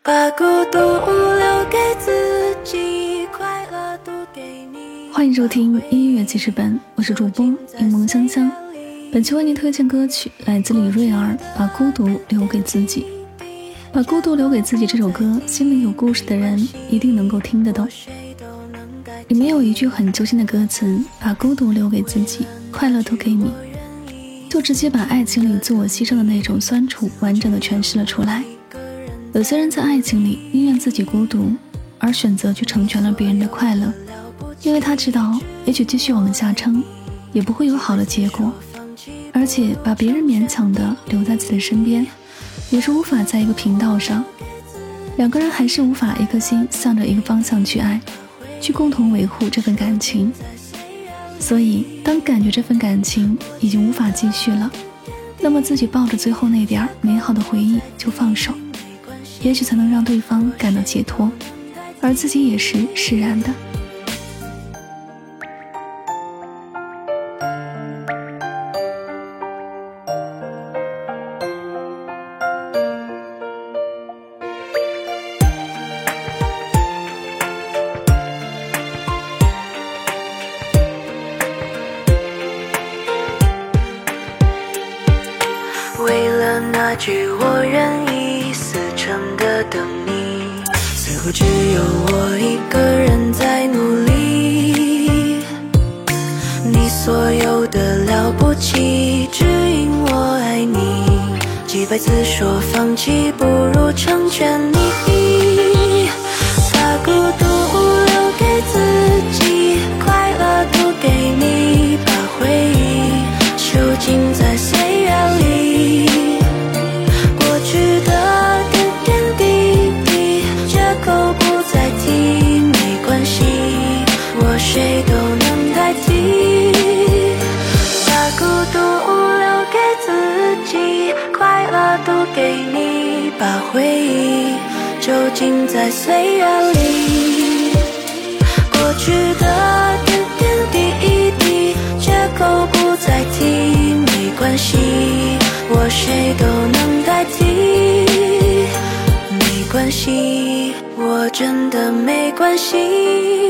把孤独留给自己，快乐都给你。欢迎收听音乐记事本，我是主播柠檬香香。本期为您推荐歌曲来自李瑞儿，《把孤独留给自己》。把孤独留给自己这首歌，心里有故事的人一定能够听得懂。里面有一句很揪心的歌词：“把孤独留给自己，快乐都给你。”就直接把爱情里自我牺牲的那种酸楚完整的诠释了出来。有些人在爱情里宁愿自己孤独，而选择去成全了别人的快乐，因为他知道，也许继续往下撑，也不会有好的结果，而且把别人勉强的留在自己身边，也是无法在一个频道上，两个人还是无法一颗心向着一个方向去爱，去共同维护这份感情。所以，当感觉这份感情已经无法继续了，那么自己抱着最后那点美好的回忆就放手。也许才能让对方感到解脱，而自己也是释然的。为了那句我愿不只有我一个人在努力。你所有的了不起，只因我爱你。几百次说放弃，不如成全你。把孤独都给你，把回忆囚禁在岁月里。过去的点点滴滴，借口不再提，没关系，我谁都能代替。没关系，我真的没关系。